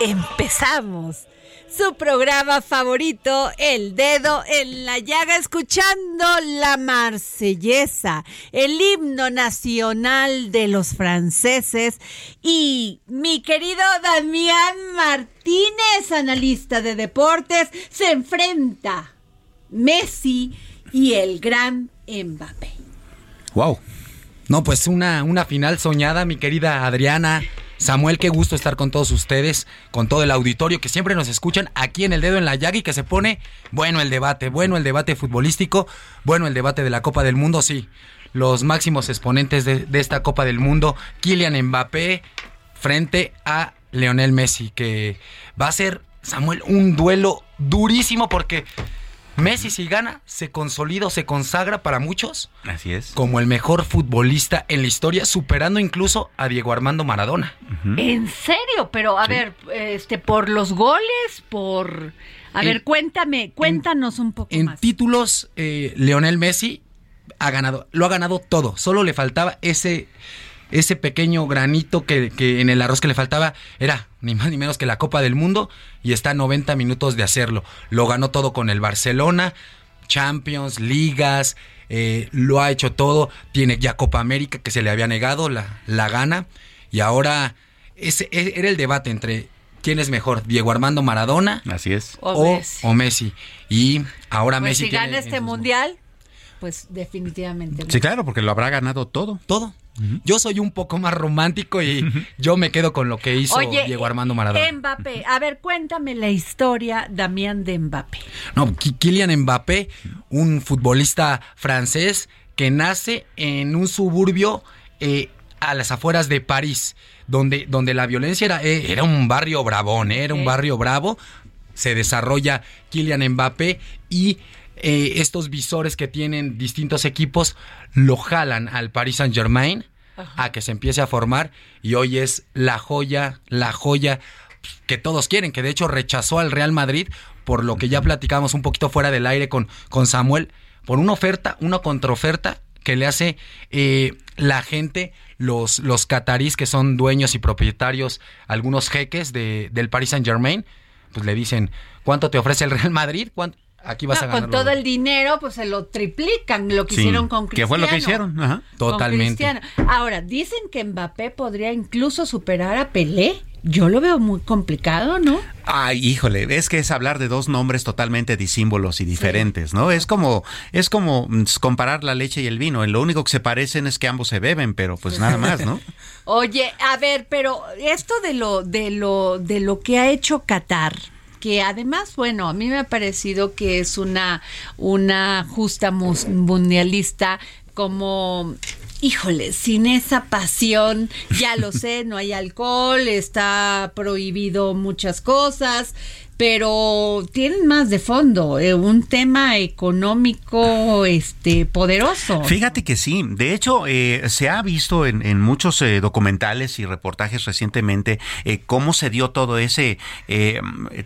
Empezamos. Su programa favorito, El Dedo en la Llaga, escuchando la marsellesa, el himno nacional de los franceses. Y mi querido Damián Martínez, analista de deportes, se enfrenta Messi y el gran Mbappé. Wow. No, pues una, una final soñada, mi querida Adriana. Samuel, qué gusto estar con todos ustedes, con todo el auditorio que siempre nos escuchan aquí en el dedo en la llaga y que se pone bueno el debate, bueno el debate futbolístico, bueno el debate de la Copa del Mundo, sí. Los máximos exponentes de, esta Copa del Mundo, Kylian Mbappé frente a Leonel Messi, que va a ser, Samuel, un duelo durísimo porque Messi si gana, se consolida o se consagra para muchos Así es. como el mejor futbolista en la historia, superando incluso a Diego Armando Maradona. ¿En serio? Pero a ver, este, por los goles, por... A En- ver, cuéntame, cuéntanos un poco En más. títulos, eh, Leonel Messi ha ganado, lo ha ganado todo. Solo le faltaba ese, ese pequeño granito que, que en el arroz que le faltaba era ni más ni menos que la Copa del Mundo y está a 90 minutos de hacerlo. Lo ganó todo con el Barcelona, Champions, ligas, eh, lo ha hecho todo. Tiene ya Copa América que se le había negado, la, la gana. Y ahora ese, e- era el debate entre quién es mejor, Diego Armando Maradona Así es. O o, Messi. o Messi. Y ahora Pues Messi si tiene gana este mundial, pues definitivamente. Sí, claro, porque lo habrá ganado todo. todo. Yo soy un poco más romántico y yo me quedo con lo que hizo Oye, Diego Armando Maradona. Mbappé, a ver, cuéntame la historia, Damián, de Mbappé. No, Kylian Mbappé, un futbolista francés que nace en un suburbio eh, a las afueras de París, donde, donde la violencia era, eh, era un barrio bravón, eh, era un barrio bravo. Se desarrolla Kylian Mbappé y eh, estos visores que tienen distintos equipos lo jalan al Paris Saint Germain a que se empiece a formar y hoy es la joya, la joya que todos quieren, que de hecho rechazó al Real Madrid por lo que ya platicamos un poquito fuera del aire con, con Samuel, por una oferta, una contraoferta que le hace eh, la gente, los, los catarís que son dueños y propietarios, algunos jeques de, del Paris Saint Germain, pues le dicen, ¿cuánto te ofrece el Real Madrid? ¿Cuánto? Aquí vas No, a ganar. con todo el dinero, pues se lo triplican, lo que Sí. hicieron con ¿Qué Cristiano. fue lo que hicieron? Ajá. Totalmente. Ahora, dicen que Mbappé podría incluso superar a Pelé. Yo lo veo muy complicado, ¿no? Ay, híjole, es que es hablar de dos nombres totalmente disímbolos y diferentes, ¿no? Es como, es como mm, comparar la leche y el vino. Lo único que se parecen es que ambos se beben, pero pues nada más, ¿no? Oye, a ver, pero esto de lo, de lo, de lo que ha hecho Qatar, que además, bueno, a mí me ha parecido que es una, una justa mundialista como híjole, sin esa pasión, ya lo sé, no hay alcohol, está prohibido muchas cosas, pero tienen más de fondo, eh, un tema económico este poderoso. Fíjate que sí, de hecho eh, se ha visto en, muchos eh, documentales y reportajes recientemente cómo se dio todo ese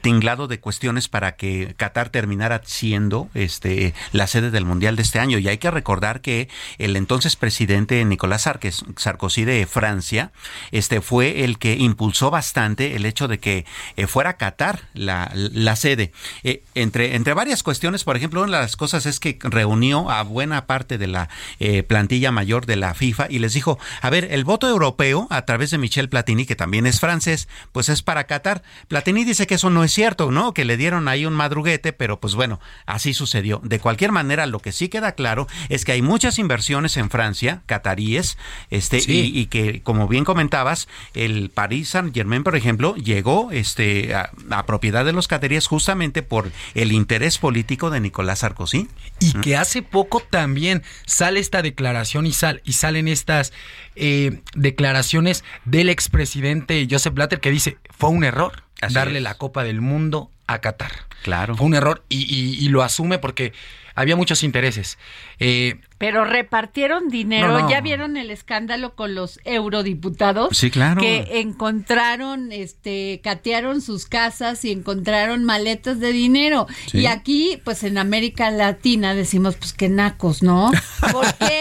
tinglado de cuestiones para que Qatar terminara siendo este la sede del Mundial de este año y hay que recordar que el entonces presidente Nicolás Sarkozy de Francia este fue el que impulsó bastante el hecho de que fuera Qatar la la, sede. Eh, entre, entre varias cuestiones, por ejemplo, una de las cosas es que reunió a buena parte de la eh, plantilla mayor de la FIFA y les dijo, a ver, el voto europeo a través de Michel Platini, que también es francés, pues es para Qatar. Platini dice que eso no es cierto, ¿no? Que le dieron ahí un madruguete, pero pues bueno, así sucedió. De cualquier manera, lo que sí queda claro es que hay muchas inversiones en Francia, cataríes, este, y, que, como bien comentabas, el Paris Saint Germain, por ejemplo, llegó este, a, a propiedad los caterías justamente por el interés político de Nicolás Sarkozy. Y que hace poco también sale esta declaración y, sal, y salen estas eh, declaraciones del expresidente Joseph Blatter que dice, fue un error darle la Copa del Mundo a Qatar. Claro. Fue un error y lo asume porque había muchos intereses. Eh, pero repartieron dinero. ¿Ya vieron el escándalo con los eurodiputados? Sí, claro. Que encontraron, este, catearon sus casas y encontraron maletas de dinero. Y aquí, pues en América Latina decimos, pues qué nacos, ¿no? ¿Por qué?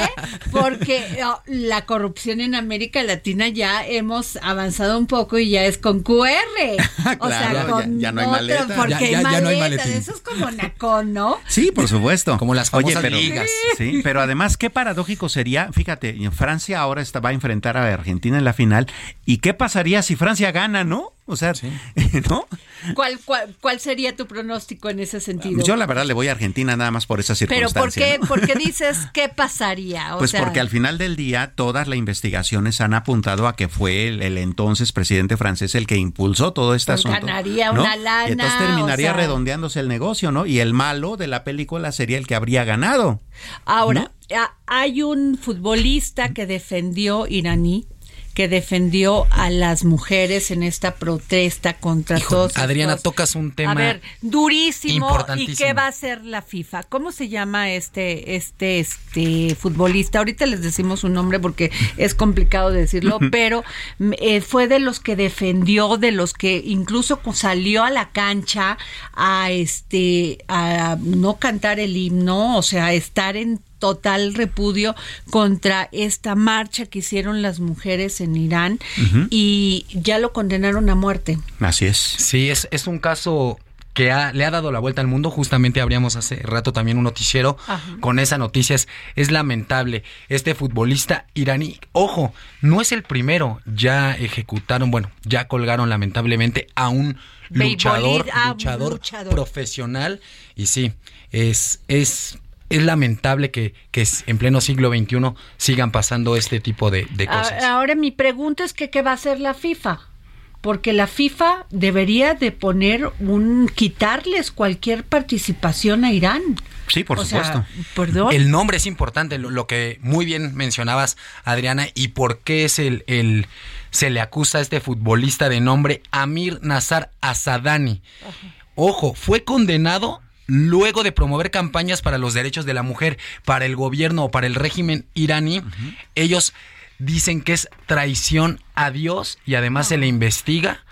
Porque oh, la corrupción en América Latina ya hemos avanzado un poco y ya es con QR. o sea, con ya, no hay maleta. Porque ya, hay maleta. Eso es como nacón, ¿no? Sí, por supuesto. Como las famosas ligas. Sí, pero además, qué paradójico sería, fíjate, Francia ahora está, va a enfrentar a Argentina en la final, ¿y qué pasaría si Francia gana, no? O sea, ¿no? ¿Cuál, cuál, sería tu pronóstico en ese sentido? Yo la verdad le voy a Argentina nada más por esa circunstancia. Pero ¿por qué, dices qué pasaría? pues porque al final del día todas las investigaciones han apuntado a que fue el, entonces presidente francés el que impulsó todo este pues asunto. Ganaría una lana. entonces terminaría redondeándose el negocio, ¿no? Y el malo de la película sería el que habría ganado. Ahora, hay un futbolista que defendió iraní que defendió a las mujeres en esta protesta contra todos. Adriana, tocas un tema. A ver, durísimo. ¿Y qué va a hacer la FIFA? ¿Cómo se llama este, este, este futbolista? Ahorita les decimos un nombre porque es complicado decirlo, pero eh, fue de los que defendió, de los que incluso salió a la cancha a este, a no cantar el himno, o sea, estar en total repudio contra esta marcha que hicieron las mujeres en Irán y ya lo condenaron a muerte. Así es. Sí, es, es un caso que le ha dado la vuelta al mundo. Justamente abríamos hace rato también un noticiero con esa noticia. Es, lamentable. Este futbolista iraní, ojo, no es el primero. Ya ejecutaron, bueno, ya colgaron lamentablemente a un luchador, luchador, profesional. Y sí, es, es es lamentable que, que, en pleno siglo XXI sigan pasando este tipo de, cosas. Ahora mi pregunta es que qué va a hacer la FIFA. Porque la FIFA debería de poner un quitarles cualquier participación a Irán. Sí, por supuesto. ¿perdón? El nombre es importante, lo, que muy bien mencionabas, Adriana, y por qué es el, el se le acusa a este futbolista de nombre Amir Nazar Asadani. Ojo, fue condenado luego de promover campañas para los derechos de la mujer, para el gobierno o para el régimen iraní, ellos dicen que es traición a Dios y además se le investiga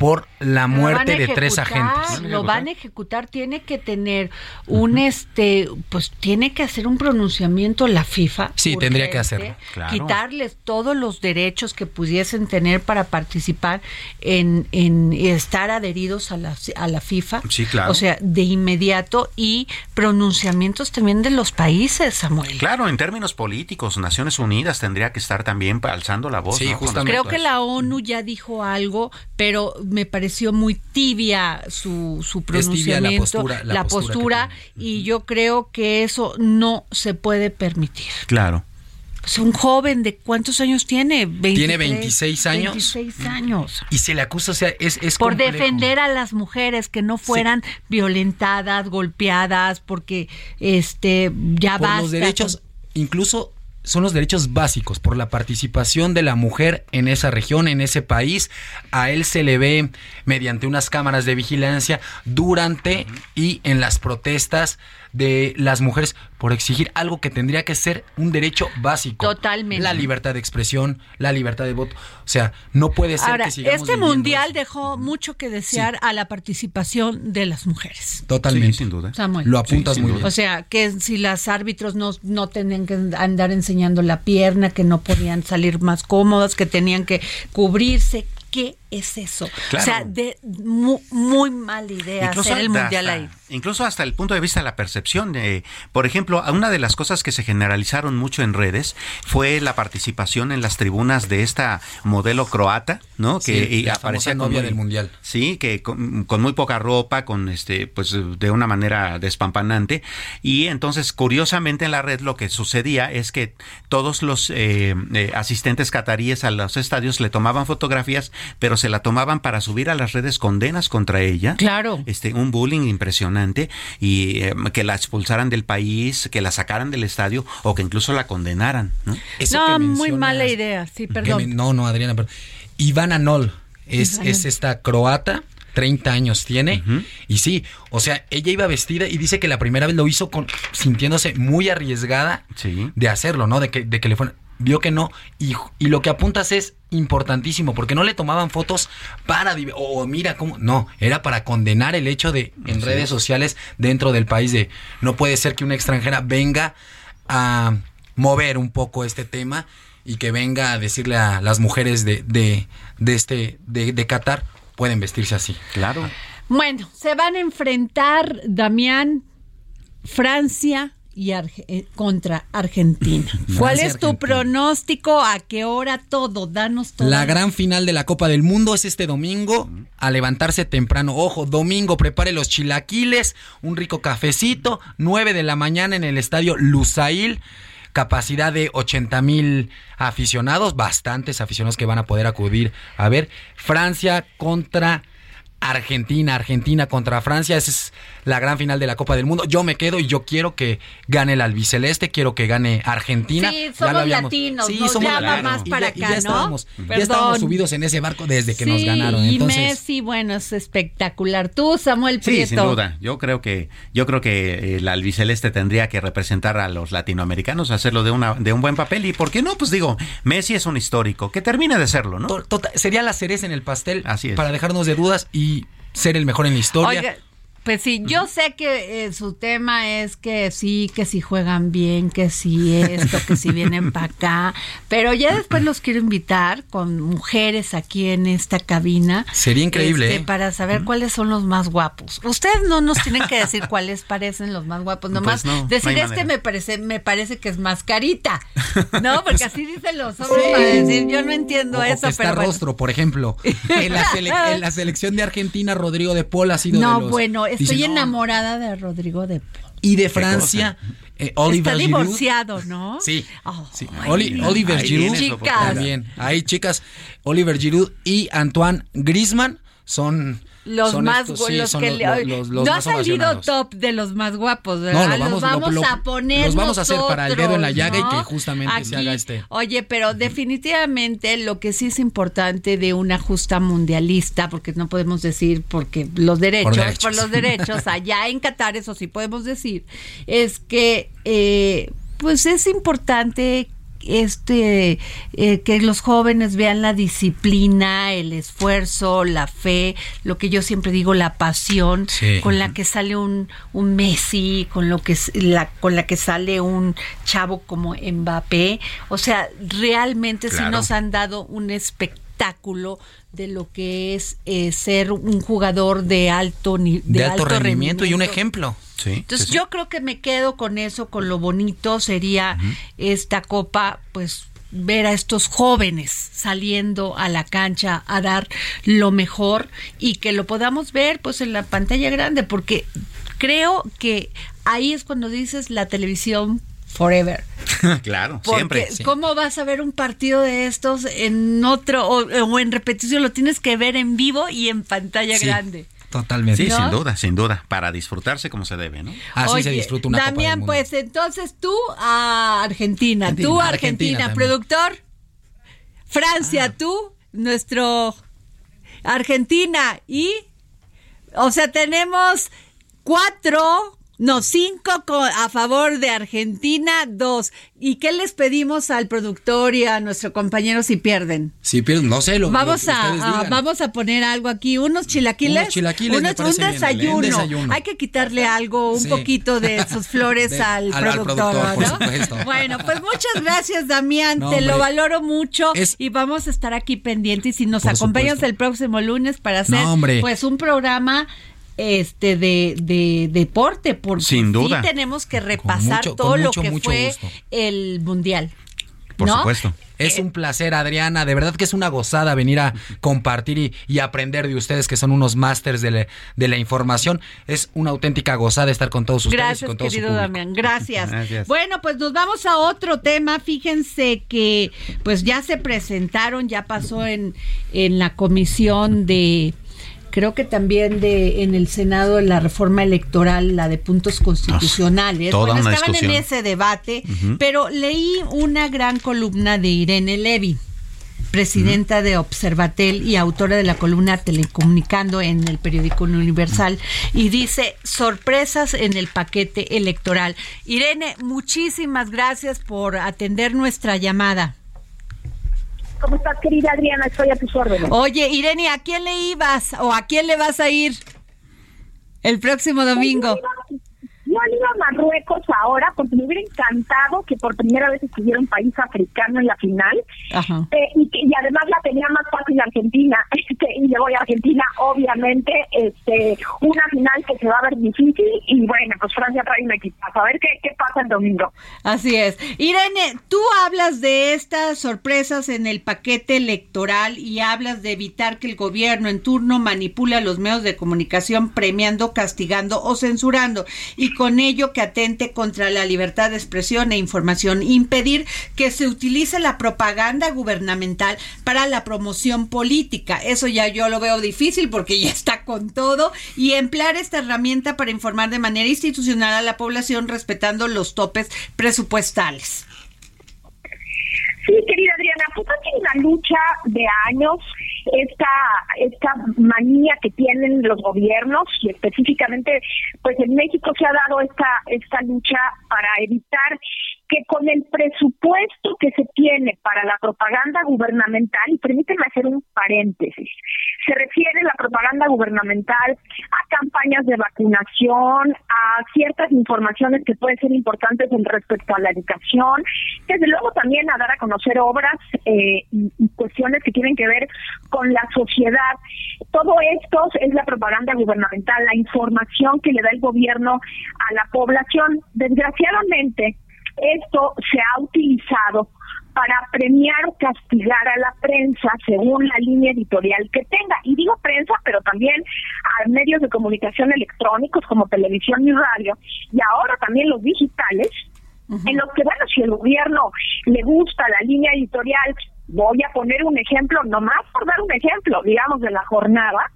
por la muerte de tres agentes. Lo van a ejecutar, tiene que tener un este, pues tiene que hacer un pronunciamiento la FIFA. Sí, tendría que hacerlo. Quitarles todos los derechos que pudiesen tener para participar en, en estar adheridos a la, a la FIFA. Sí, claro. O sea, de inmediato y pronunciamientos también de los países, Samuel. Claro, en términos políticos, Naciones Unidas tendría que estar también alzando la voz. Sí, justamente. Creo que la ONU ya dijo algo, pero me pareció muy tibia su, su pronunciamiento, la postura, y yo creo que eso no se puede permitir. Claro. Es un joven de cuántos años tiene? tiene 26 años. 26 años. Y se le acusa, o sea, es, es por defender a las mujeres que no fueran violentadas, golpeadas, porque este ya por los derechos, incluso son los derechos básicos por la participación de la mujer en esa región, en ese país. A él se le ve mediante unas cámaras de vigilancia durante y en las protestas de las mujeres por exigir algo que tendría que ser un derecho básico. Totalmente. La libertad de expresión, la libertad de voto. O sea, no puede ser Ahora, que sigamos este mundial eso. dejó mucho que desear a la participación de las mujeres. Totalmente. Sí, sin duda. Samuel. Lo apuntas Sí, muy bien. O sea, que si las árbitros no, no tenían que andar enseñando la pierna, que no podían salir más cómodas, que tenían que cubrirse. ¿Qué es eso? Claro. O sea, de muy, muy mala idea hacer el hasta- mundial ahí. Incluso hasta el punto de vista de la percepción. de- por ejemplo, una de las cosas que se generalizaron mucho en redes fue la participación en las tribunas de esta modelo croata, ¿no? Sí, que y la aparecía con novia muy- del mundial. Sí, que con, con muy poca ropa, con este, pues de una manera despampanante. Y entonces, curiosamente en la red lo que sucedía es que todos los eh, eh, asistentes cataríes a los estadios le tomaban fotografías, pero se la tomaban para subir a las redes condenas contra ella Claro. este un bullying impresionante y eh, que la expulsaran del país, que la sacaran del estadio o que incluso la condenaran. ¿no? Eso No, que muy mala idea, sí, perdón. me- no, no, Adriana, perdón. Ivana Nol es, Ivana. es esta croata. 30 años tiene y sí, o sea, ella iba vestida y dice que la primera vez lo hizo con sintiéndose muy arriesgada Sí. de hacerlo, ¿no? De que, de que le fueron vio que no y, y lo que apuntas es importantísimo porque no le tomaban fotos para o mira cómo no era para condenar el hecho de en redes es. sociales dentro del país de no puede ser que una extranjera venga a mover un poco este tema y que venga a decirle a las mujeres de, de, de este de, de Qatar pueden vestirse así. Claro. Bueno, se van a enfrentar, Damián, Francia y Arge- eh, contra Argentina. ¿Cuál es tu Argentina. pronóstico? ¿A qué hora? Todo, danos todo. La gran final de la Copa del Mundo es este domingo a levantarse temprano. Ojo, domingo prepare los chilaquiles, un rico cafecito, 9 de la mañana en el estadio Lusail. Capacidad de 80 mil aficionados, bastantes aficionados que van a poder acudir a ver. Francia contra Argentina, Argentina contra Francia, esa es la gran final de la Copa del Mundo. Yo me quedo y yo quiero que gane el albiceleste, quiero que gane Argentina. Sí, Ya somos lo habíamos- latinos, Sí, nos somos llama latinos. más Y para ya- y acá, ya ¿no? estábamos, ya subidos en ese barco desde que nos Sí, ganaron. Y Entonces, Messi, bueno, es espectacular. Tú, Samuel Sí, Prieto. sin duda. Yo creo que yo creo que el albiceleste tendría que representar a los latinoamericanos, hacerlo de una de un buen papel y por qué no, pues digo, Messi es un histórico, que termine de serlo, ¿no? to- tota- sería la cereza en el pastel Así es. para dejarnos de dudas y ser el mejor en la historia. Oiga, pues sí, yo sé que eh, su tema es que sí, que si juegan bien, que si esto, que si vienen para acá, pero ya después los quiero invitar con mujeres aquí en esta cabina. Sería increíble, este, ¿eh? Para saber cuáles son los más guapos. Ustedes no nos tienen que decir cuáles parecen los más guapos, nomás Pues no, decir este me parece, me parece que es más carita, ¿no? Porque así dicen los hombres para decir, yo no entiendo O- o eso, que está pero bueno. rostro, por ejemplo. En la, sele- en la selección de Argentina, Rodrigo de Paul ha sido No, de los- bueno, estoy Dicen, no, enamorada de Rodrigo de Paul. Y de Francia, eh, Oliver Está Giroud. divorciado, ¿no? Sí. Oh, Oli-. Oliver Ahí Giroud. Chicas. También. Ahí, chicas, Oliver Giroud y Antoine Griezmann son Los son más estos, gu- sí, los que los- le- los- los no ha salido top de los más guapos, No, los vamos- lo- vamos lo- a poner los vamos a hacer para el dedo en la llaga y que justamente se haga este. Oye, pero definitivamente lo que sí es importante de una justa mundialista, porque no podemos decir porque los derechos, por, derechos. los derechos, allá en Qatar, eso sí podemos decir, es que eh, pues es importante este eh, que los jóvenes vean la disciplina, el esfuerzo, la fe, lo que yo siempre digo, la pasión Sí. con la que sale un, un Messi, con lo que la con la que sale un chavo como Mbappé, o sea, realmente sí Claro. nos han dado un espectáculo de lo que es eh, ser un jugador de alto ni- de, alto, rendimiento, y un ejemplo. Sí, entonces sí, sí. yo creo que me quedo con eso, con lo bonito sería esta copa, pues ver a estos jóvenes saliendo a la cancha a dar lo mejor y que lo podamos ver pues en la pantalla grande, porque creo que ahí es cuando dices la televisión forever. claro, Porque siempre. sí. ¿cómo vas a ver un partido de estos en otro o, o en repetición? Lo tienes que ver en vivo y en pantalla Sí. grande. Totalmente. Sí, sin duda, sin duda, para disfrutarse como se debe, ¿no? Así se disfruta una Damián, Copa del Mundo. pues entonces tú a Argentina, Argentina, tú Argentina Argentina, productor. Francia, Ah. tú, nuestro Argentina y, o sea, tenemos cuatro, no, cinco co- a favor de Argentina, dos. ¿Y qué les pedimos al productor y a nuestro compañero si pierden? Sí, pero no sé, lo Vamos lo que a, a- vamos a poner algo aquí, unos chilaquiles, Unos chilaquiles, un, desayuno. un desayuno. Hay que quitarle algo, un Sí. poquito de sus flores De- al, al- al productor, ¿no? Bueno, pues muchas gracias, Damián, No, te lo valoro mucho Es- y vamos a estar aquí pendientes y nos acompañas supuesto. el próximo lunes para hacer No, pues un programa este de, de deporte porque Sin duda. sí tenemos que repasar mucho- todo lo que mucho fue gusto. el mundial. Por ¿no? supuesto. Es un placer, Adriana. De verdad que es una gozada venir a compartir y, y aprender de ustedes que son unos másters de, la- de la información. Es una auténtica gozada estar con todos ustedes y Gracias, con todo querido. Damián. Gracias. Gracias. Bueno, pues nos vamos a otro tema. Fíjense que pues ya se presentaron, ya pasó en, en la comisión de creo que también de en el Senado la reforma electoral, la de puntos constitucionales. toda bueno, una estaban en ese debate, pero leí una gran columna de Irene Levy presidenta de Observatel y autora de la columna Telecomunicando en el periódico Universal, y dice sorpresas en el paquete electoral. Irene, muchísimas gracias por atender nuestra llamada. ¿Cómo estás, querida Adriana? Estoy a tus órdenes. Oye, Irene, ¿a quién le ibas o a quién le vas a ir el próximo domingo? Yo he ido a Marruecos ahora porque me hubiera encantado que por primera vez estuviera un país africano en la final. Ajá. Eh, y, que- y además la tenía más fácil Argentina. Este, y le voy a Argentina, obviamente, este, una final que se va a ver difícil. Y bueno, pues Francia trae un equipazo. A ver qué, qué pasa el domingo. Así es. Irene, tú hablas de estas sorpresas en el paquete electoral y hablas de evitar que el gobierno en turno manipule a los medios de comunicación premiando, castigando o censurando y con ello que atente contra la libertad de expresión e información, impedir que se utilice la propaganda gubernamental para la promoción política. Eso ya yo lo veo difícil porque ya está con todo y emplear esta herramienta para informar de manera institucional a la población respetando los topes presupuestales. Sí, querida Adriana, pues una lucha de años esta esta manía que tienen los gobiernos y específicamente pues en México se ha dado esta esta lucha para evitar que con el presupuesto que se tiene para la propaganda gubernamental, y permíteme hacer un paréntesis, se refiere la propaganda gubernamental a campañas de vacunación, a ciertas informaciones que pueden ser importantes en respecto a la educación, desde luego también a dar a conocer obras eh, y, y cuestiones que tienen que ver con la sociedad. Todo esto es la propaganda gubernamental, la información que le da el gobierno a la población. Desgraciadamente, esto se ha utilizado para premiar o castigar a la prensa según la línea editorial que tenga. Y digo prensa, pero también a medios de comunicación electrónicos como televisión y radio, y ahora también los digitales, en los que, bueno, si el gobierno le gusta la línea editorial, voy a poner un ejemplo, nomás por dar un ejemplo, digamos, de la jornada,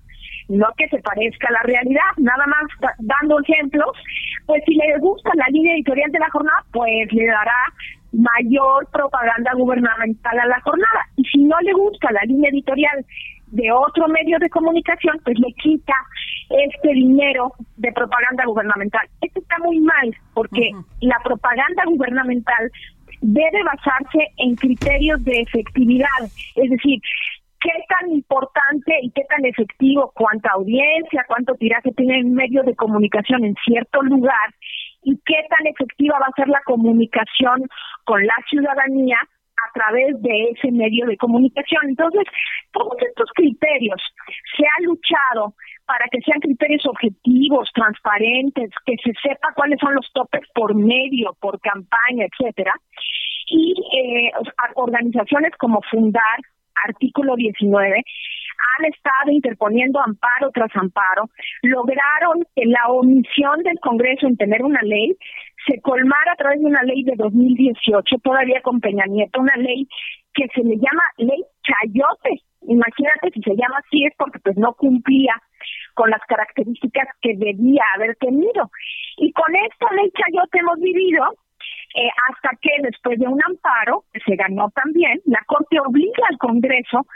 no que se parezca a la realidad, nada más da- dando ejemplos, pues si le gusta la línea editorial de la jornada, pues le dará mayor propaganda gubernamental a la jornada. Y si no le gusta la línea editorial de otro medio de comunicación, pues le quita este dinero de propaganda gubernamental. Esto está muy mal, porque la propaganda gubernamental debe basarse en criterios de efectividad, es decir, qué tan importante y qué tan efectivo, cuánta audiencia, cuánto tiraje tiene el medio de comunicación en cierto lugar y qué tan efectiva va a ser la comunicación con la ciudadanía a través de ese medio de comunicación. Entonces, todos estos criterios se ha luchado para que sean criterios objetivos, transparentes, que se sepa cuáles son los topes por medio, por campaña, etcétera. Y eh, organizaciones como Fundar, artículo 19, han estado interponiendo amparo tras amparo, lograron que la omisión del Congreso en tener una ley se colmara a través de una ley de 2018, todavía con Peña Nieto, una ley que se le llama ley Chayote. Imagínate si se llama así es porque pues no cumplía con las características que debía haber tenido. Y con esta ley Chayote hemos vivido eh, hasta que después de un amparo, que se ganó también, la Corte obliga al Congreso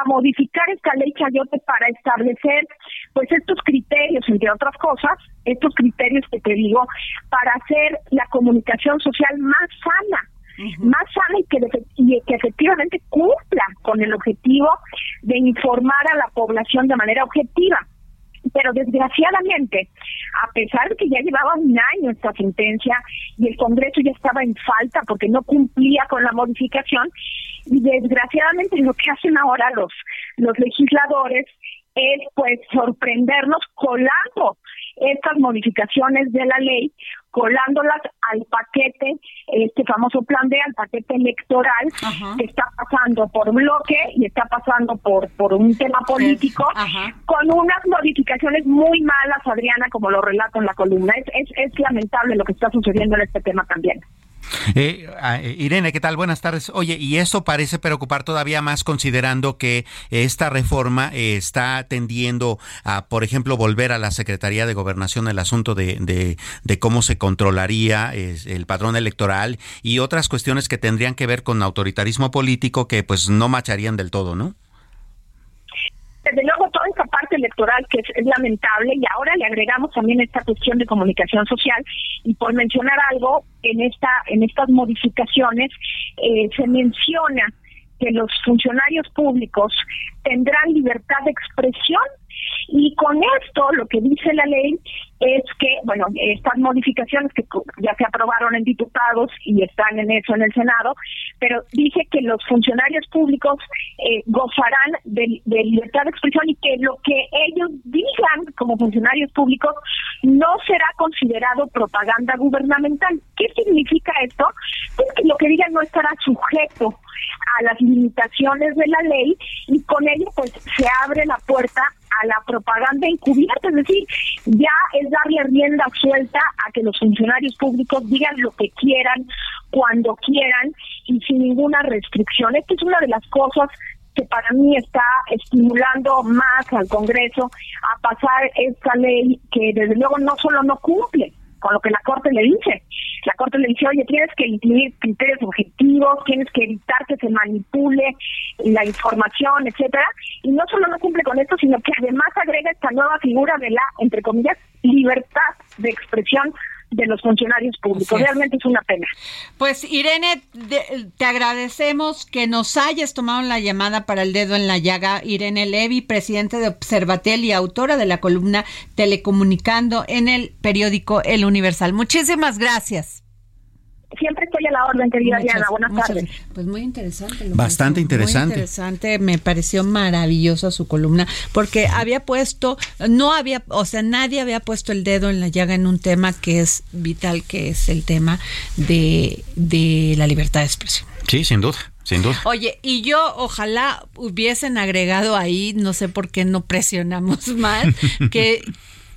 a modificar esta ley Chayote para establecer pues estos criterios, entre otras cosas, estos criterios que te digo, para hacer la comunicación social más sana, más sana y que, y que efectivamente cumpla con el objetivo de informar a la población de manera objetiva. Pero desgraciadamente, a pesar de que ya llevaba un año esta sentencia y el Congreso ya estaba en falta porque no cumplía con la modificación, y desgraciadamente lo que hacen ahora los, los legisladores es pues sorprendernos colando estas modificaciones de la ley colándolas al paquete, este famoso plan B, al paquete electoral que está pasando por bloque y está pasando por por un tema político, con unas modificaciones muy malas, Adriana, como lo relato en la columna. Es, es, es lamentable lo que está sucediendo en este tema también. Eh, ah, eh, Irene, ¿qué tal? Buenas tardes. Oye, y eso parece preocupar todavía más considerando que esta reforma eh, está tendiendo a, por ejemplo, volver a la Secretaría de Gobernación el asunto de, de, cómo se controlaría el padrón electoral y otras cuestiones que tendrían que ver con autoritarismo político que pues no macharían del todo, ¿no? Desde luego, electoral que es, lamentable y ahora le agregamos también esta cuestión de comunicación social y por mencionar algo, en esta en estas modificaciones eh, se menciona que los funcionarios públicos tendrán libertad de expresión y con esto lo que dice la ley es que, bueno, estas modificaciones que ya se aprobaron en diputados y están en eso en el Senado, pero dice que los funcionarios públicos eh, gozarán de, libertad de expresión y que lo que ellos digan como funcionarios públicos no será considerado propaganda gubernamental. ¿Qué significa esto? Pues que lo que digan no estará sujeto a las limitaciones de la ley y con ello pues se abre la puerta a la propaganda encubierta, es decir, ya es darle rienda suelta a que los funcionarios públicos digan lo que quieran, cuando quieran y sin ninguna restricción. Esta es una de las cosas que para mí está estimulando más al Congreso a pasar esta ley que desde luego no solo no cumple, con lo que la Corte le dice. La Corte le dice, oye, tienes que incluir criterios objetivos, tienes que evitar que se manipule la información, etcétera. Y no solo no cumple con esto, sino que además agrega esta nueva figura de la, entre comillas, libertad de expresión de los funcionarios públicos. Realmente es una pena. Pues Irene, te agradecemos que nos hayas tomado la llamada para el dedo en la llaga. Irene Levy, presidente de Observatel y autora de la columna Telecomunicando en el periódico El Universal. Muchísimas gracias siempre estoy a la orden, querida Diana. Buenas tardes. Pues muy interesante. Bastante interesante. Muy interesante. Me pareció maravillosa su columna porque había puesto, no había, o sea, nadie había puesto el dedo en la llaga en un tema que es vital, que es el tema de, de la libertad de expresión. Sí, sin duda. Sin duda. Oye, y yo ojalá hubiesen agregado ahí, no sé por qué no presionamos más, que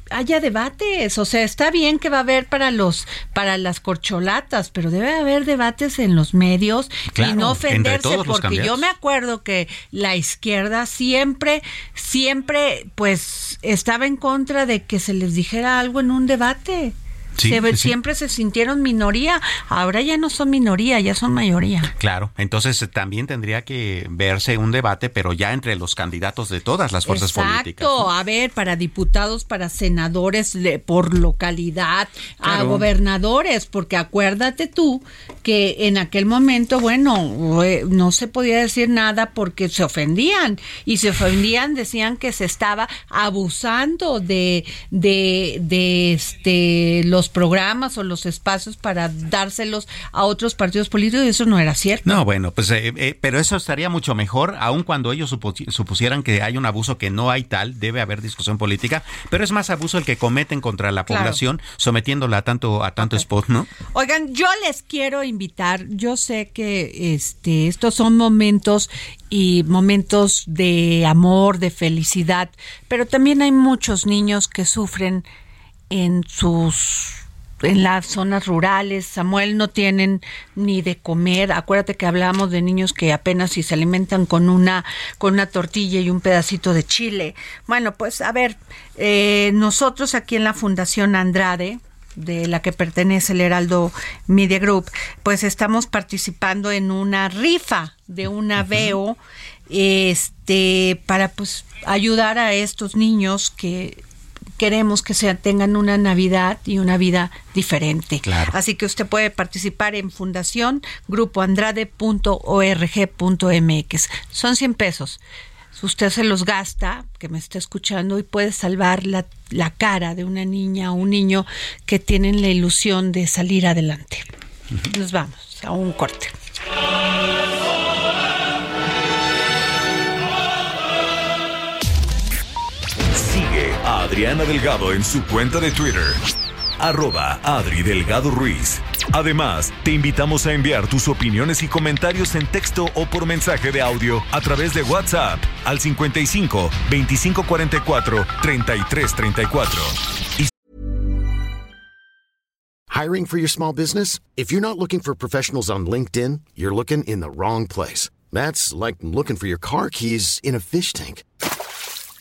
haya debates, o sea, está bien que va a haber para los para las corcholatas, pero debe haber debates en los medios y no ofenderse porque yo me acuerdo que la izquierda siempre siempre pues estaba en contra de que se les dijera algo en un debate siempre se sintieron minoría, ahora ya no son minoría, ya son mayoría. Claro, entonces eh, también tendría que verse un debate, pero ya entre los candidatos de todas las fuerzas políticas. Exacto, a ver, para diputados, para senadores por localidad, a gobernadores, porque acuérdate tú que en aquel momento, bueno, eh, no se podía decir nada porque se ofendían y se ofendían, decían que se estaba abusando de, de, de este, los programas o los espacios para dárselos a otros partidos políticos y eso no era cierto. No, bueno, pues eh, eh, pero eso estaría mucho mejor, aun cuando ellos supusieran que hay un abuso que no hay tal, debe haber discusión política, pero es más abuso el que cometen contra la población sometiéndola a tanto a tanto spot, ¿no? Oigan, yo les quiero invitar, yo sé que este estos son momentos y momentos de amor, de felicidad, pero también hay muchos niños que sufren en sus en las zonas rurales, Samuel, no tienen ni de comer. Acuérdate que hablamos de niños que apenas si se alimentan con una, con una tortilla y un pedacito de chile. Bueno, pues a ver, eh, nosotros aquí en la Fundación Andrade, de la que pertenece el Heraldo Media Group, pues estamos participando en una rifa de una veo este para pues ayudar a estos niños que queremos que se tengan una Navidad y una vida diferente. Así que usted puede participar en fundación grupoandrade.org.mx. Son 100 pesos usted se los gasta, que me está escuchando, y puede salvar la, la cara de una niña o un niño que tienen la ilusión de salir adelante. Nos vamos a un corte. Adriana Delgado en su cuenta de Twitter arroba Adri Delgado Ruiz. Además, te invitamos a enviar tus opiniones y comentarios en texto o por mensaje de audio a través de WhatsApp al 55 2544 3334. Hiring for your small business? If you're not looking for professionals on LinkedIn, you're looking in the wrong place. That's like looking for your car keys in a fish tank.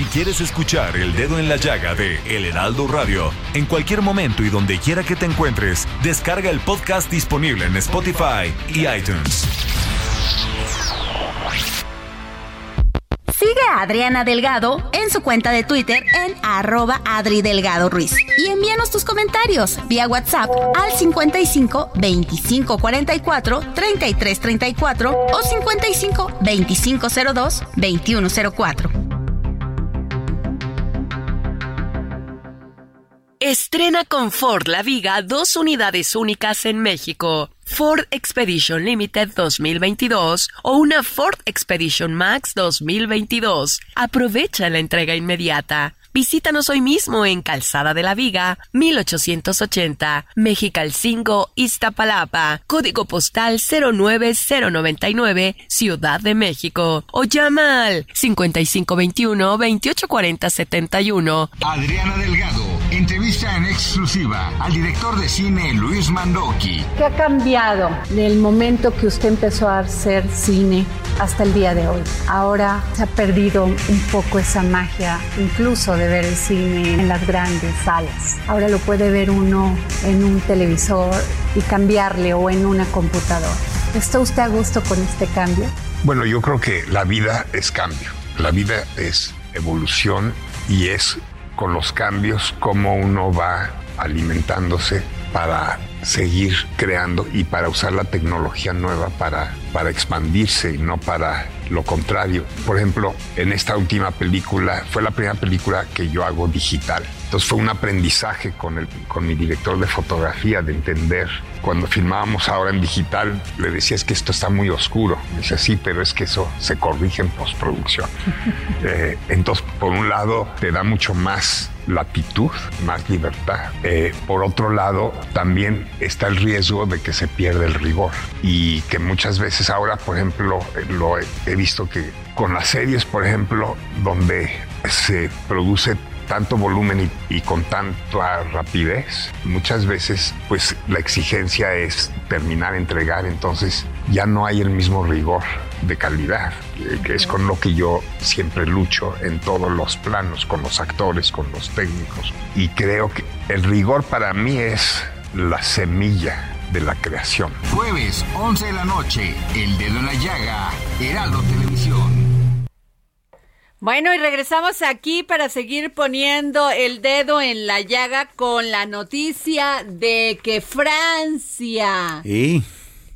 Si quieres escuchar El Dedo en la Llaga de El Heraldo Radio, en cualquier momento y donde quiera que te encuentres, descarga el podcast disponible en Spotify y iTunes. Sigue a Adriana Delgado en su cuenta de Twitter en arroba Adri Delgado Ruiz. Y envíanos tus comentarios vía WhatsApp al 55 25 44 33 34 o 55 25 02 21 04. Estrena con Ford La Viga dos unidades únicas en México. Ford Expedition Limited 2022 o una Ford Expedition Max 2022. Aprovecha la entrega inmediata. Visítanos hoy mismo en Calzada de la Viga, 1880, Mexicalcingo, Iztapalapa, código postal 09099, Ciudad de México. O llama al 5521-284071. Adriana Delgado, en exclusiva al director de cine Luis Mandoki. ¿Qué ha cambiado del momento que usted empezó a hacer cine hasta el día de hoy? Ahora se ha perdido un poco esa magia, incluso de ver el cine en las grandes salas. Ahora lo puede ver uno en un televisor y cambiarle o en una computadora. ¿Está usted a gusto con este cambio? Bueno, yo creo que la vida es cambio. La vida es evolución y es con los cambios como uno va alimentándose para seguir creando y para usar la tecnología nueva para, para expandirse y no para lo contrario. Por ejemplo, en esta última película, fue la primera película que yo hago digital. Entonces fue un aprendizaje con, el, con mi director de fotografía de entender. Cuando filmábamos ahora en digital, le decía es que esto está muy oscuro. Dice, sí, pero es que eso se corrige en postproducción. Eh, entonces, por un lado, te da mucho más latitud, más libertad. Eh, por otro lado, también está el riesgo de que se pierda el rigor y que muchas veces ahora, por ejemplo, lo he, he visto que con las series, por ejemplo, donde se produce tanto volumen y, con tanta rapidez, muchas veces pues la exigencia es terminar, entregar, entonces ya no hay el mismo rigor de calidad, eh, que es con lo que yo siempre lucho en todos los planos, con los actores, con los técnicos. Y creo que el rigor para mí es la semilla de la creación. Jueves, 11 de la noche, El Dedo en la Llaga, Heraldo Televisión. Bueno, y regresamos aquí para seguir poniendo el dedo en la llaga con la noticia de que Francia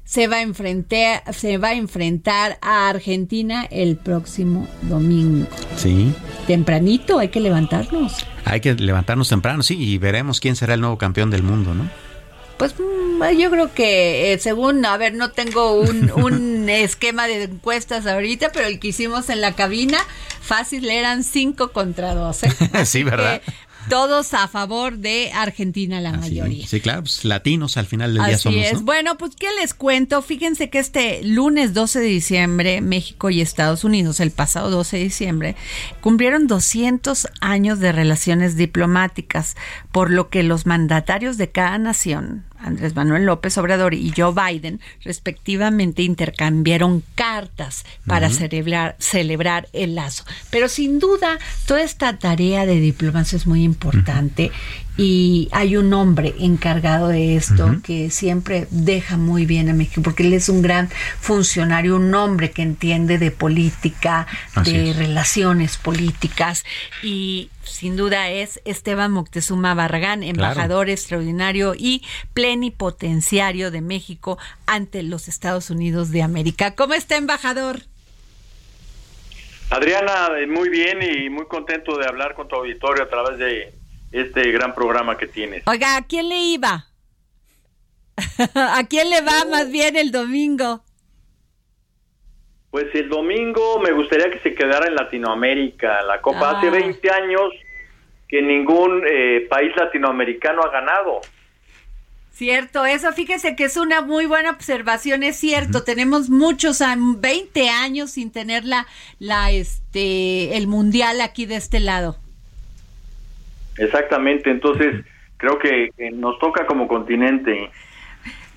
se va a enfrentar, se va a enfrentar a Argentina el próximo domingo. Sí. Tempranito, hay que levantarnos. Hay que levantarnos temprano, sí, y veremos quién será el nuevo campeón del mundo, ¿no? Pues mm, yo creo que eh, según, a ver, no tengo un, un esquema de encuestas ahorita, pero el que hicimos en la cabina, fácil eran 5 contra 12. sí, ¿verdad? Todos a favor de Argentina, la mayoría. Sí, claro, pues, latinos al final del día somos. es. Bueno, pues ¿qué les cuento? Fíjense que este lunes 12 de diciembre, México y Estados Unidos, el pasado 12 de diciembre, cumplieron 200 años de relaciones diplomáticas, por lo que los mandatarios de cada nación Andrés Manuel López Obrador y Joe Biden, respectivamente, intercambiaron cartas para celebrar, celebrar el lazo. Pero sin duda, toda esta tarea de diplomacia es muy importante y hay un hombre encargado de esto que siempre deja muy bien a México porque él es un gran funcionario, un hombre que entiende de política, de relaciones políticas y sin duda es Esteban Moctezuma Barragán, embajador extraordinario y plenipotenciario de México ante los Estados Unidos de América. ¿Cómo está, embajador? Adriana, muy bien y muy contento de hablar con tu auditorio a través de este gran programa que tienes. Oiga, ¿a quién le iba? ¿A quién le va más bien el domingo? Pues el domingo me gustaría que se quedara en Latinoamérica. La Copa hace 20 ah. años que ningún eh, país latinoamericano ha ganado. Cierto, eso fíjese que es una muy buena observación, es cierto, tenemos muchos, 20 años sin tener la, la, este, el mundial aquí de este lado. Exactamente, entonces creo que nos toca como continente.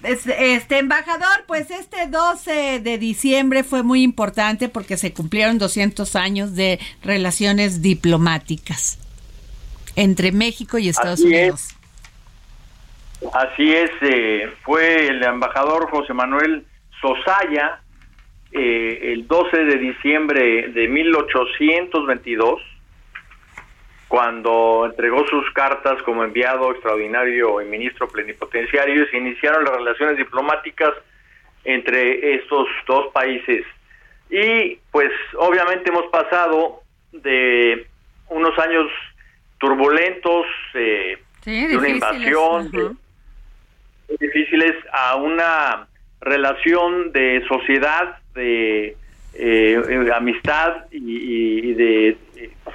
Este embajador, pues este 12 de diciembre fue muy importante porque se cumplieron 200 años de relaciones diplomáticas entre México y Estados Unidos. Así es, eh, fue el embajador José Manuel Sosaya eh, el 12 de diciembre de 1822 cuando entregó sus cartas como enviado extraordinario y ministro plenipotenciario se iniciaron las relaciones diplomáticas entre estos dos países. Y pues obviamente hemos pasado de unos años turbulentos, eh, de una invasión, difíciles a una relación de sociedad, de eh, amistad y, de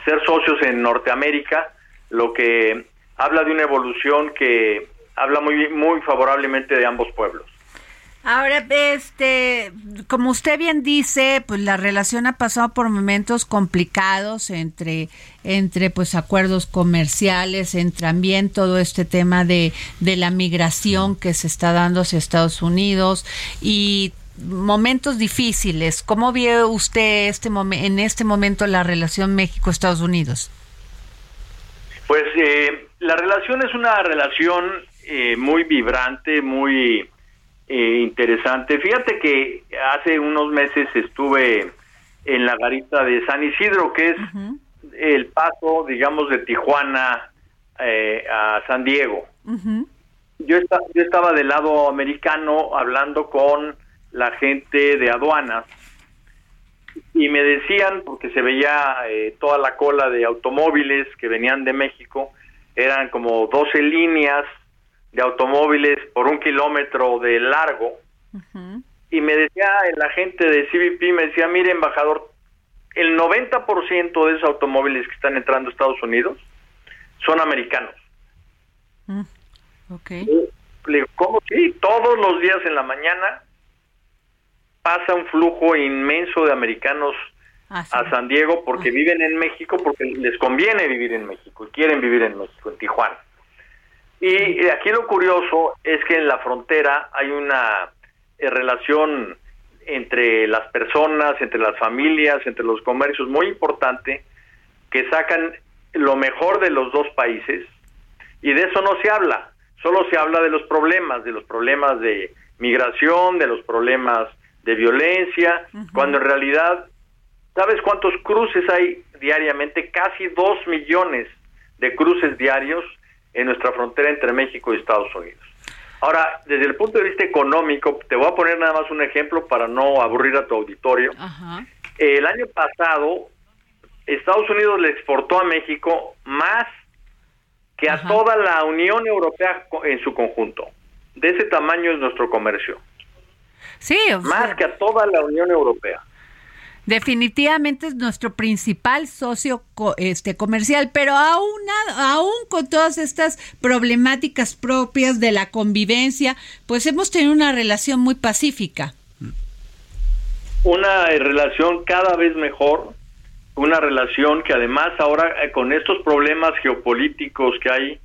ser socios en Norteamérica, lo que habla de una evolución que habla muy muy favorablemente de ambos pueblos. Ahora, este, como usted bien dice, pues la relación ha pasado por momentos complicados entre, entre pues acuerdos comerciales, entre también todo este tema de, de la migración que se está dando hacia Estados Unidos y momentos difíciles. ¿Cómo ve usted este en este momento la relación México-Estados Unidos? Pues eh, la relación es una relación eh, muy vibrante, muy eh, interesante. Fíjate que hace unos meses estuve en la garita de San Isidro, que es el paso, digamos, de Tijuana a San Diego. yo, yo estaba del lado americano hablando con la gente de aduanas y me decían, porque se veía eh, toda la cola de automóviles que venían de México, eran como 12 líneas de automóviles por un kilómetro de largo, y me decía la gente de CBP, me decía, mire embajador, el 90% de esos automóviles que están entrando a Estados Unidos son americanos. Mm, Le digo, ¿cómo? Sí, todos los días en la mañana pasa un flujo inmenso de americanos ah, a San Diego porque ah. viven en México, porque les conviene vivir en México y quieren vivir en México, en Tijuana. Y aquí lo curioso es que en la frontera hay una eh, relación entre las personas, entre las familias, entre los comercios muy importante que sacan lo mejor de los dos países y de eso no se habla, solo se habla de los problemas, de los problemas de migración, de los problemas de violencia, cuando en realidad, ¿sabes cuántos cruces hay diariamente? Casi dos millones de cruces diarios en nuestra frontera entre México y Estados Unidos. Ahora, desde el punto de vista económico, te voy a poner nada más un ejemplo para no aburrir a tu auditorio. El año pasado, Estados Unidos le exportó a México más que a toda la Unión Europea en su conjunto. De ese tamaño es nuestro comercio. Sí, más que a toda la Unión Europea. Definitivamente es nuestro principal socio este, comercial, pero aún, aún con todas estas problemáticas propias de la convivencia, pues hemos tenido una relación muy pacífica. Una relación cada vez mejor, una relación que además ahora eh, con estos problemas geopolíticos que hay,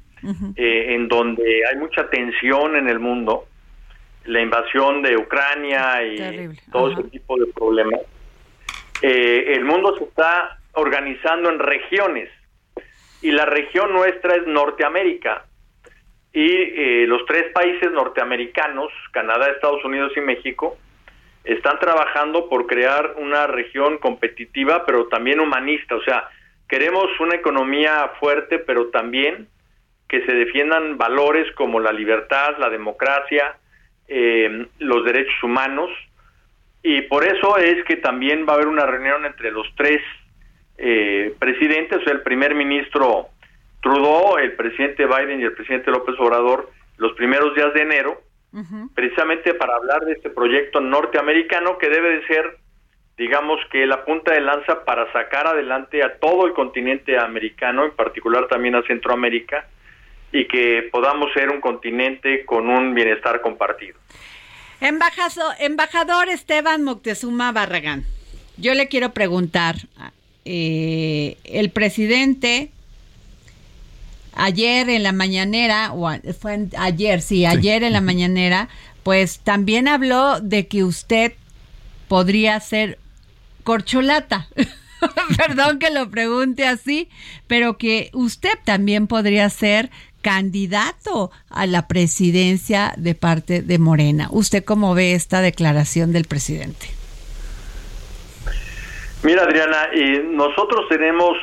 eh, en donde hay mucha tensión en el mundo, la invasión de Ucrania y todo ese tipo de problemas, eh, el mundo se está organizando en regiones y la región nuestra es Norteamérica. Y eh, los tres países norteamericanos, Canadá, Estados Unidos y México, están trabajando por crear una región competitiva pero también humanista, o sea, queremos una economía fuerte pero también que se defiendan valores como la libertad, la democracia, eh, los derechos humanos y por eso es que también va a haber una reunión entre los tres eh, presidentes, o sea, el primer ministro Trudeau, el presidente Biden y el presidente López Obrador, los primeros días de enero, precisamente para hablar de este proyecto norteamericano que debe de ser, digamos que la punta de lanza para sacar adelante a todo el continente americano, en particular también a Centroamérica, y que podamos ser un continente con un bienestar compartido. Embajador, embajador Esteban Moctezuma Barragán, yo le quiero preguntar, eh, el presidente ayer en la mañanera, o fue ayer, sí, ayer en la mañanera, pues también habló de que usted podría ser corcholata. Perdón que lo pregunte así, pero que usted también podría ser candidato a la presidencia de parte de Morena. ¿Usted cómo ve esta declaración del presidente? Mira, Adriana, nosotros tenemos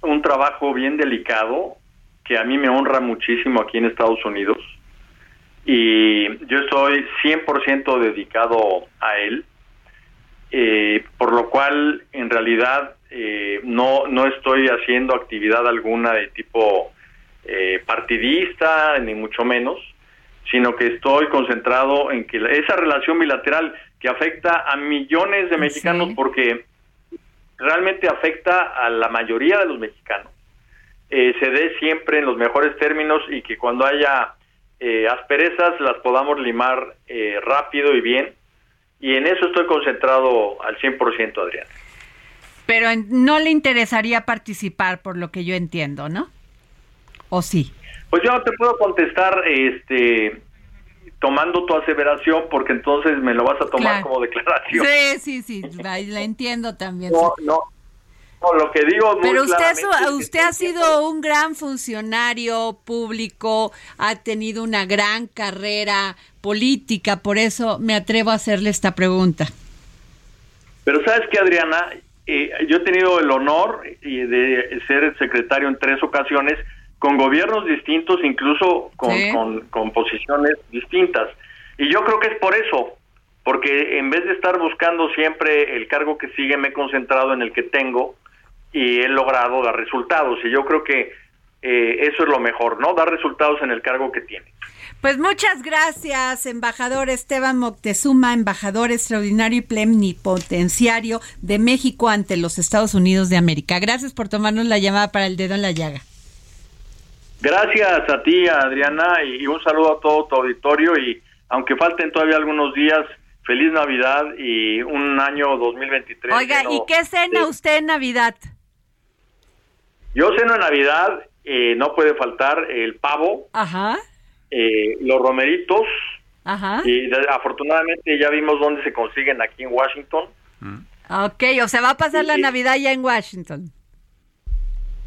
un trabajo bien delicado que a mí me honra muchísimo aquí en Estados Unidos y yo estoy 100% dedicado a él, eh, por lo cual en realidad eh, no, no estoy haciendo actividad alguna de tipo eh, partidista, ni mucho menos, sino que estoy concentrado en que esa relación bilateral que afecta a millones de mexicanos, porque realmente afecta a la mayoría de los mexicanos, eh, se dé siempre en los mejores términos y que cuando haya eh, asperezas las podamos limar rápido y bien. Y en eso estoy concentrado al 100%, Adrián. Pero no le interesaría participar, por lo que yo entiendo, ¿no? ¿O sí? Pues yo no te puedo contestar este tomando tu aseveración porque entonces me lo vas a tomar como declaración. Sí, sí, sí, la, entiendo también. No, no, lo que digo Pero usted, usted ha sido un gran funcionario público, ha tenido una gran carrera política, por eso me atrevo a hacerle esta pregunta. Pero sabes que Adriana, eh, yo he tenido el honor de ser secretario en tres ocasiones con gobiernos distintos, incluso con, con, posiciones distintas. Y yo creo que es por eso, porque en vez de estar buscando siempre el cargo que sigue, me he concentrado en el que tengo y he logrado dar resultados. Y yo creo que eh, eso es lo mejor, ¿no? Dar resultados en el cargo que tiene. Pues muchas gracias, embajador Esteban Moctezuma, embajador extraordinario y plenipotenciario de México ante los Estados Unidos de América. Gracias por tomarnos la llamada para el dedo en la llaga. Gracias a ti, Adriana, y un saludo a todo tu auditorio y aunque falten todavía algunos días, feliz Navidad y un año 2023. Oiga, ¿y qué cena usted en Navidad? Yo ceno en Navidad, eh, no puede faltar el pavo, Ajá. Eh, los romeritos, Ajá. y afortunadamente ya vimos dónde se consiguen aquí en Washington. Ok, o sea, va a pasar la Navidad ya en Washington.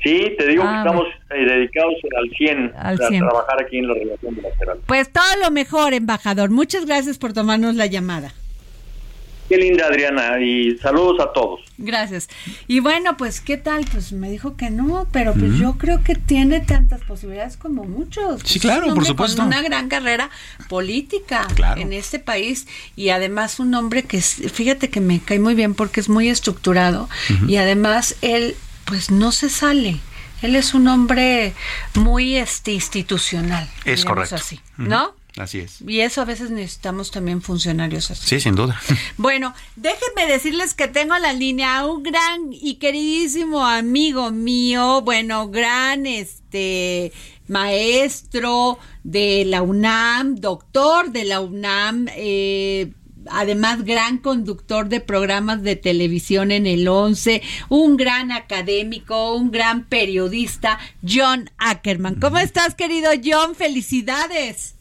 Sí, te digo que ah, estamos eh, dedicados al 100 a trabajar aquí en la relación bilateral. Pues todo lo mejor, embajador. Muchas gracias por tomarnos la llamada. Qué linda Adriana y saludos a todos. Gracias. Y bueno, pues qué tal, pues me dijo que no, pero pues yo creo que tiene tantas posibilidades como muchos. Sí, claro, por supuesto. Con una gran carrera política en este país y además un hombre que fíjate que me cae muy bien porque es muy estructurado y además él pues no se sale. Él es un hombre muy este institucional. Es correcto. Así, ¿no? Así es. Y eso a veces necesitamos también funcionarios así. Sí, sin duda. Bueno, déjenme decirles que tengo en la línea a un gran y queridísimo amigo mío, bueno, gran este maestro de la UNAM, doctor de la UNAM, eh, además gran conductor de programas de televisión en el 11, un gran académico, un gran periodista, John Ackerman. ¿Cómo estás, querido John? Felicidades.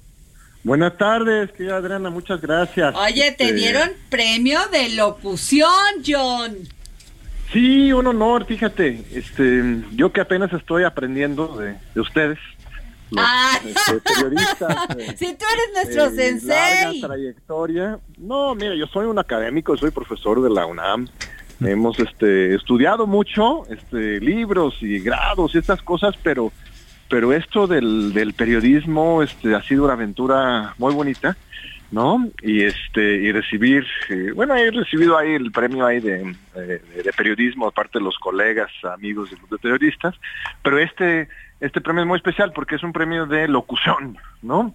Buenas tardes, querida Adriana, muchas gracias. Oye, te Este, dieron premio de locución, John. Sí, un honor, fíjate. Este, yo que apenas estoy aprendiendo de, de ustedes. Los, Ah. este, periodistas. eh, Si tú eres nuestro de sensei. larga trayectoria. No, mira, yo soy un académico, soy profesor de la UNAM. Hemos este, estudiado mucho, este, libros y grados y estas cosas, pero, pero esto del, del periodismo este, ha sido una aventura muy bonita, ¿no? Y este y recibir, eh, bueno, he recibido ahí el premio ahí de, de- de periodismo de parte de los colegas, amigos grupo de periodistas, pero este este premio es muy especial porque es un premio de locución, ¿no?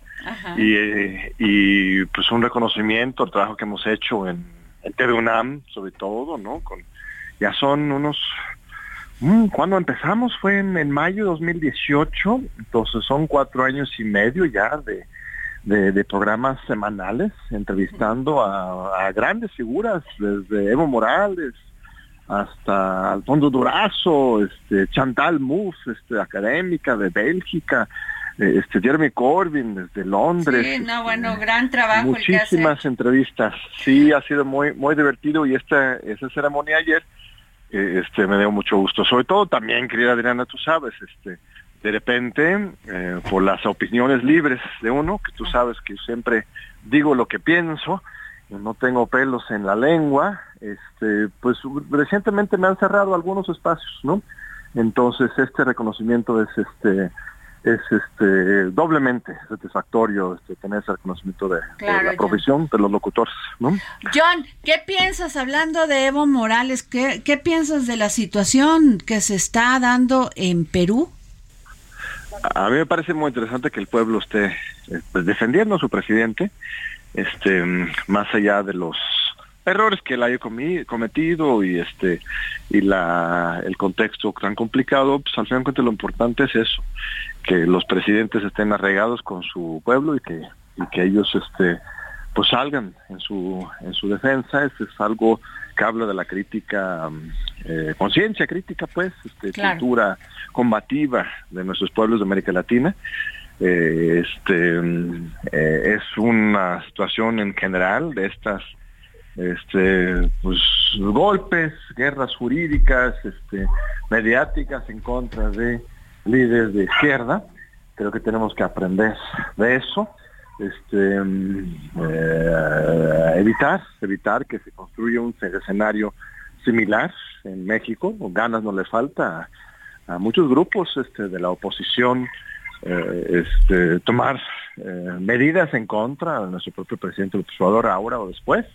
y, eh, y pues un reconocimiento al trabajo que hemos hecho en, en TV UNAM, sobre todo, ¿no? Con, ya son unos... mm, ¿Cuándo empezamos? Fue en, en mayo de 2018, entonces son cuatro años y medio ya de, de, de programas semanales, entrevistando a, a grandes figuras, desde Evo Morales hasta Alfonso Durazo, este, Chantal Mouffe, este, académica de Bélgica, eh, este, Jeremy Corbyn desde Londres. Sí, no, bueno, gran trabajo el que hace. Muchísimas entrevistas. Sí, ha sido muy muy divertido y esta esa ceremonia ayer eh, este me dio mucho gusto. Sobre todo también, querida Adriana, tú sabes, este de repente eh, por las opiniones libres de uno, que tú sabes que siempre digo lo que pienso, no tengo pelos en la lengua, este pues recientemente me han cerrado algunos espacios, ¿no? Entonces este reconocimiento es este es este doblemente satisfactorio este, tener ese reconocimiento de, la profesión de los locutores, ¿no? John, ¿qué piensas hablando de Evo Morales? ¿Qué, qué piensas de la situación que se está dando en Perú? A mí me parece muy interesante que el pueblo esté eh, pues, defendiendo a su presidente, este, más allá de los errores que él haya comi- cometido y este y la el contexto tan complicado, pues al final de cuentas lo importante es eso, que los presidentes estén arraigados con su pueblo y que y que ellos este pues salgan en su en su defensa, eso es algo que habla de la crítica eh, conciencia crítica pues, este Claro. cultura combativa de nuestros pueblos de América Latina. Eh, este eh, es una situación en general de estas este pues golpes, guerras jurídicas, este mediáticas en contra de líderes de izquierda. Creo que tenemos que aprender de eso, este eh, evitar, evitar que se construya un escenario similar en México, ganas no le falta a, a muchos grupos este, de la oposición eh, este, tomar eh, medidas en contra de nuestro propio presidente López Obrador ahora o después.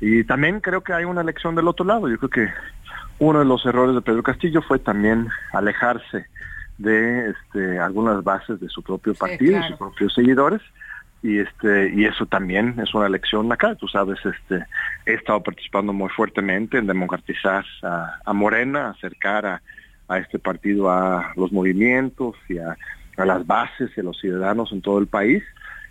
Y también creo que hay una elección del otro lado. Yo creo que uno de los errores de Pedro Castillo fue también alejarse de este, algunas bases de su propio partido, claro. sus propios seguidores. Y este y eso también es una elección acá. Tú sabes, este he estado participando muy fuertemente en democratizar a, a Morena, acercar a, a este partido a los movimientos y a, a las bases y a los ciudadanos en todo el país.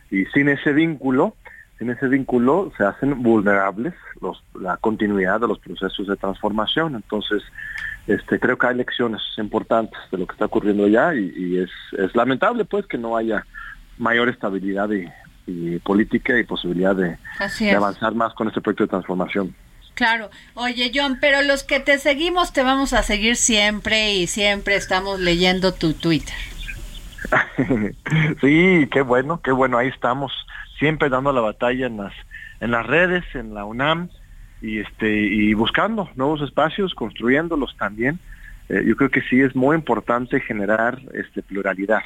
Y sin ese vínculo, sin ese vínculo se hacen vulnerables los, la continuidad de los procesos de transformación. Entonces, este, creo que hay lecciones importantes de lo que está ocurriendo allá y, y es, es lamentable pues que no haya mayor estabilidad y, y política y posibilidad de, de avanzar más con este proyecto de transformación. Claro. Oye, John, pero los que te seguimos te vamos a seguir siempre y siempre estamos leyendo tu Twitter. sí, qué bueno, qué bueno, ahí estamos, siempre dando la batalla en las, en las redes, en la UNAM, y este, y buscando nuevos espacios, construyéndolos también. Eh, yo creo que sí es muy importante generar este pluralidad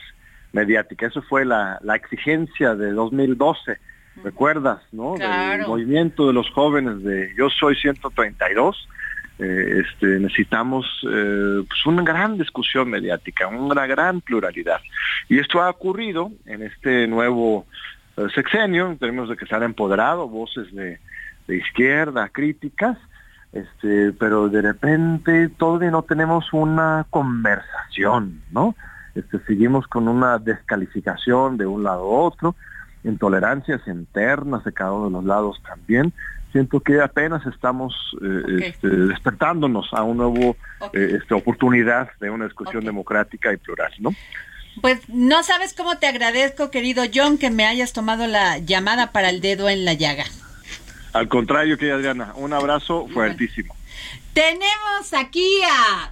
mediática. Eso fue la, la exigencia de 2012, ¿recuerdas? ¿no? Del Claro. movimiento de los jóvenes de Yo Soy 132. Eh, este, necesitamos eh, pues una gran discusión mediática, una gran pluralidad. Y esto ha ocurrido en este nuevo sexenio, en términos de que se han empoderado voces de, de izquierda, críticas, este, pero de repente todavía no tenemos una conversación, ¿no? Este, seguimos con una descalificación de un lado a otro, intolerancias internas de cada uno de los lados también. Siento que apenas estamos eh, este, despertándonos a una nueva eh, este, oportunidad de una discusión democrática y plural, ¿no? Pues no sabes cómo te agradezco, querido John, que me hayas tomado la llamada para el dedo en la llaga. Al contrario, querida Adriana, un abrazo fuertísimo. Tenemos aquí a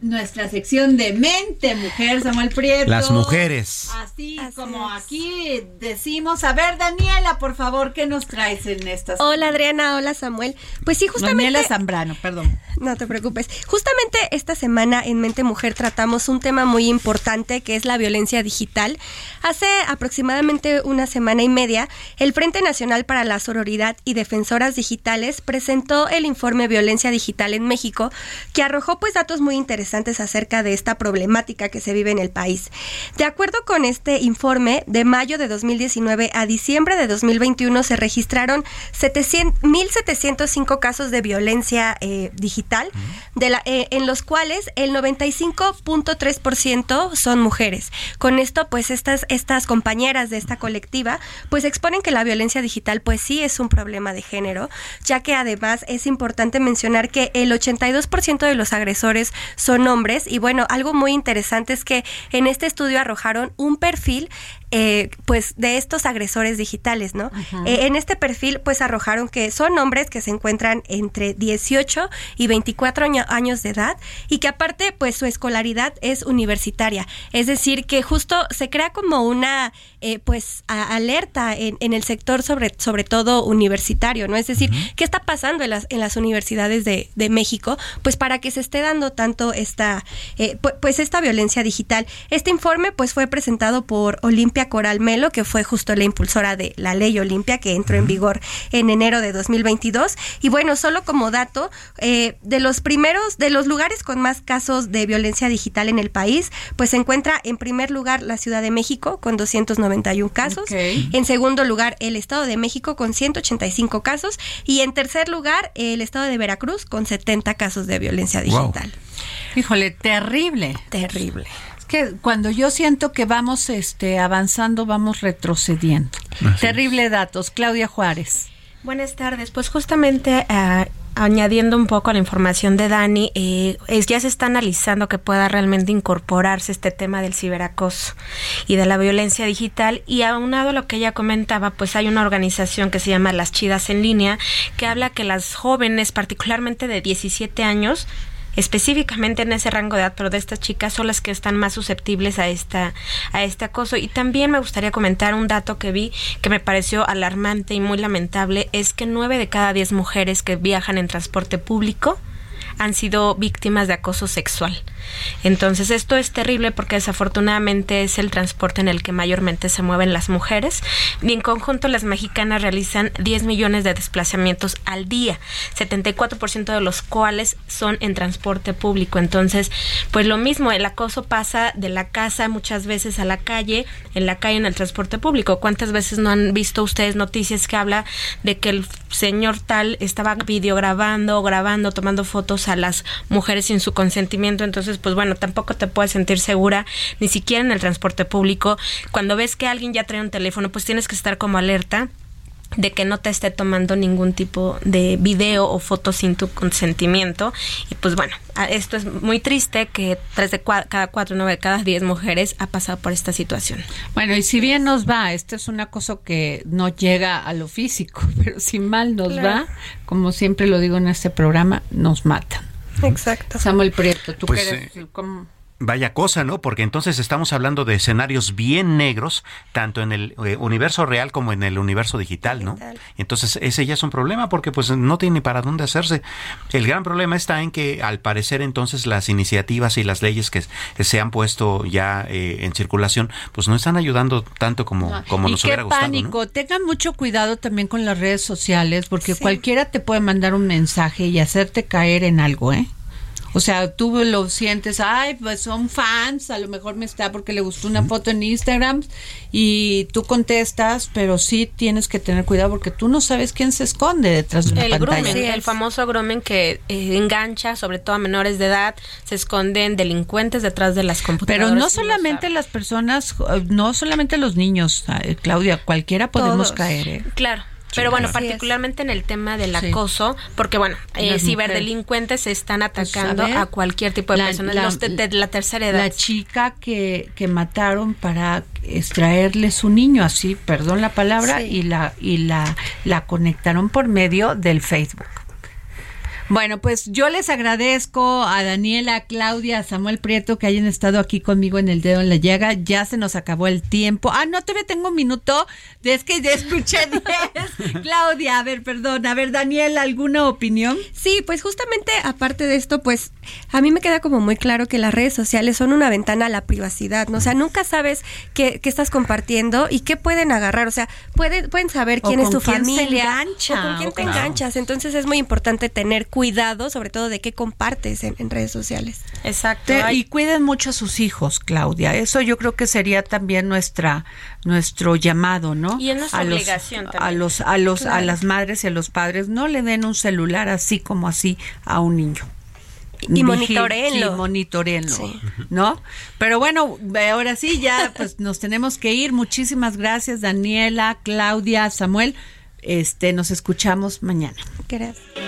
nuestra sección de mente mujer, Samuel Prieto. Las mujeres. Así, como aquí decimos. A ver, Daniela, por favor, ¿qué nos traes en estas? Hola, Adriana. Hola, Samuel. Pues sí, justamente. Daniela Zambrano, perdón. No te preocupes. Justamente esta semana en Mente Mujer tratamos un tema muy importante que es la violencia digital. Hace aproximadamente una semana y media, el Frente Nacional para la Sororidad y Defensoras Digitales presentó el informe Violencia Digital en México, que arrojó pues datos muy interesantes acerca de esta problemática que se vive en el país. De acuerdo con este informe, de mayo de 2019 a diciembre de 2021 se registraron 1.705 casos de violencia eh, digital de la, eh, en los cuales el 95.3% son mujeres. Con esto, pues estas, estas compañeras de esta colectiva, pues exponen que la violencia digital, pues sí es un problema de género, ya que además es importante mencionar que el 82% de los agresores son hombres y bueno, algo muy interesante es que en este estudio arrojaron un perfil eh, pues de estos agresores digitales, ¿no? Eh, en este perfil pues arrojaron que son hombres que se encuentran entre 18 y 24 años de edad y que aparte pues su escolaridad es universitaria, es decir que justo se crea como una eh, pues alerta en, el sector sobre sobre todo universitario, ¿no? Es decir, ¿qué está pasando en las en las universidades de, de México? Pues para que se esté dando tanto esta pues esta violencia digital. Este informe pues fue presentado por Olimpia Coral Melo, que fue justo la impulsora de la ley Olimpia, que entró en vigor en enero de 2022. Y bueno, solo como dato, eh, de los primeros, de los lugares con más casos de violencia digital en el país, pues se encuentra en primer lugar la Ciudad de México con 291 casos, en segundo lugar el Estado de México con 185 casos y en tercer lugar el Estado de Veracruz con 70 casos de violencia digital. Híjole, terrible. Terrible que cuando yo siento que vamos este, avanzando, vamos retrocediendo. Terrible datos. Claudia Juárez. Buenas tardes. Pues justamente eh, añadiendo un poco a la información de Dani, eh, es, ya se está analizando que pueda realmente incorporarse este tema del ciberacoso y de la violencia digital. Y aunado a lo que ella comentaba, pues hay una organización que se llama Las Chidas en Línea, que habla que las jóvenes, particularmente de 17 años, específicamente en ese rango de edad, pero de estas chicas son las que están más susceptibles a esta a este acoso. Y también me gustaría comentar un dato que vi que me pareció alarmante y muy lamentable, es que nueve de cada diez mujeres que viajan en transporte público han sido víctimas de acoso sexual. Entonces esto es terrible porque desafortunadamente es el transporte en el que mayormente se mueven las mujeres y en conjunto las mexicanas realizan 10 millones de desplazamientos al día, 74% de los cuales son en transporte público. Entonces, pues lo mismo, el acoso pasa de la casa muchas veces a la calle, en la calle en el transporte público. ¿Cuántas veces no han visto ustedes noticias que habla de que el señor tal estaba videograbando, grabando, tomando fotos a las mujeres sin su consentimiento? Entonces, pues bueno, tampoco te puedes sentir segura, ni siquiera en el transporte público. Cuando ves que alguien ya trae un teléfono, pues tienes que estar como alerta de que no te esté tomando ningún tipo de video o foto sin tu consentimiento. Y pues bueno, esto es muy triste que tres de cada cuatro, nueve de cada diez mujeres ha pasado por esta situación. Bueno, y si bien nos va, esto es una cosa que no llega a lo físico, pero si mal nos va, como siempre lo digo en este programa, nos matan. Exacto. Samuel Prieto, tú pues, eres eh, Vaya cosa, ¿no? Porque entonces estamos hablando de escenarios bien negros, tanto en el eh, universo real como en el universo digital, ¿no? Entonces ese ya es un problema porque pues no tiene para dónde hacerse. El gran problema está en que al parecer entonces las iniciativas y las leyes que, se han puesto ya eh, en circulación pues no están ayudando tanto como, como nos hubiera gustado. pánico, tengan mucho cuidado también con las redes sociales porque cualquiera te puede mandar un mensaje y hacerte caer en algo, ¿eh? O sea, tú lo sientes, ay, pues son fans, a lo mejor me está porque le gustó una foto en Instagram y tú contestas, pero sí tienes que tener cuidado porque tú no sabes quién se esconde detrás de una el pantalla. el famoso grooming que eh, engancha sobre todo a menores de edad, se esconden delincuentes detrás de las computadoras. Pero no solamente las personas, no solamente los niños, eh, Claudia, cualquiera podemos caer. ¿eh? Claro. Pero bueno, particularmente en el tema del acoso, porque bueno, eh, ciberdelincuentes están atacando a cualquier tipo de persona de, la tercera edad. La chica que, que mataron para extraerle su niño, así, perdón la palabra, y la y la la conectaron por medio del Facebook. Bueno, pues yo les agradezco a Daniela, a Claudia, a Samuel Prieto que hayan estado aquí conmigo en el dedo en la llaga. Ya se nos acabó el tiempo. Ah, no, todavía tengo un minuto. Es que ya escuché 10. Claudia, a ver, perdón. A ver, Daniela, ¿alguna opinión? Sí, pues justamente aparte de esto, pues a mí me queda como muy claro que las redes sociales son una ventana a la privacidad, ¿no? O sea, nunca sabes qué, qué estás compartiendo y qué pueden agarrar. O sea, pueden, pueden saber quién es tu familia. Se o con quién te enganchas. Entonces es muy importante tener cuidado, sobre todo de qué compartes en, redes sociales. Exacto. y cuiden mucho a sus hijos, Claudia. Eso yo creo que sería también nuestra nuestro llamado, ¿no? Y es nuestra obligación también. A los a los a las madres y a los padres no le den un celular así como así a un niño y monitoreenlo. Sí, monitoreenlo, ¿no? Pero bueno, ahora sí, ya pues nos tenemos que ir. Muchísimas gracias, Daniela, Claudia, Samuel. Este, nos escuchamos mañana. Gracias.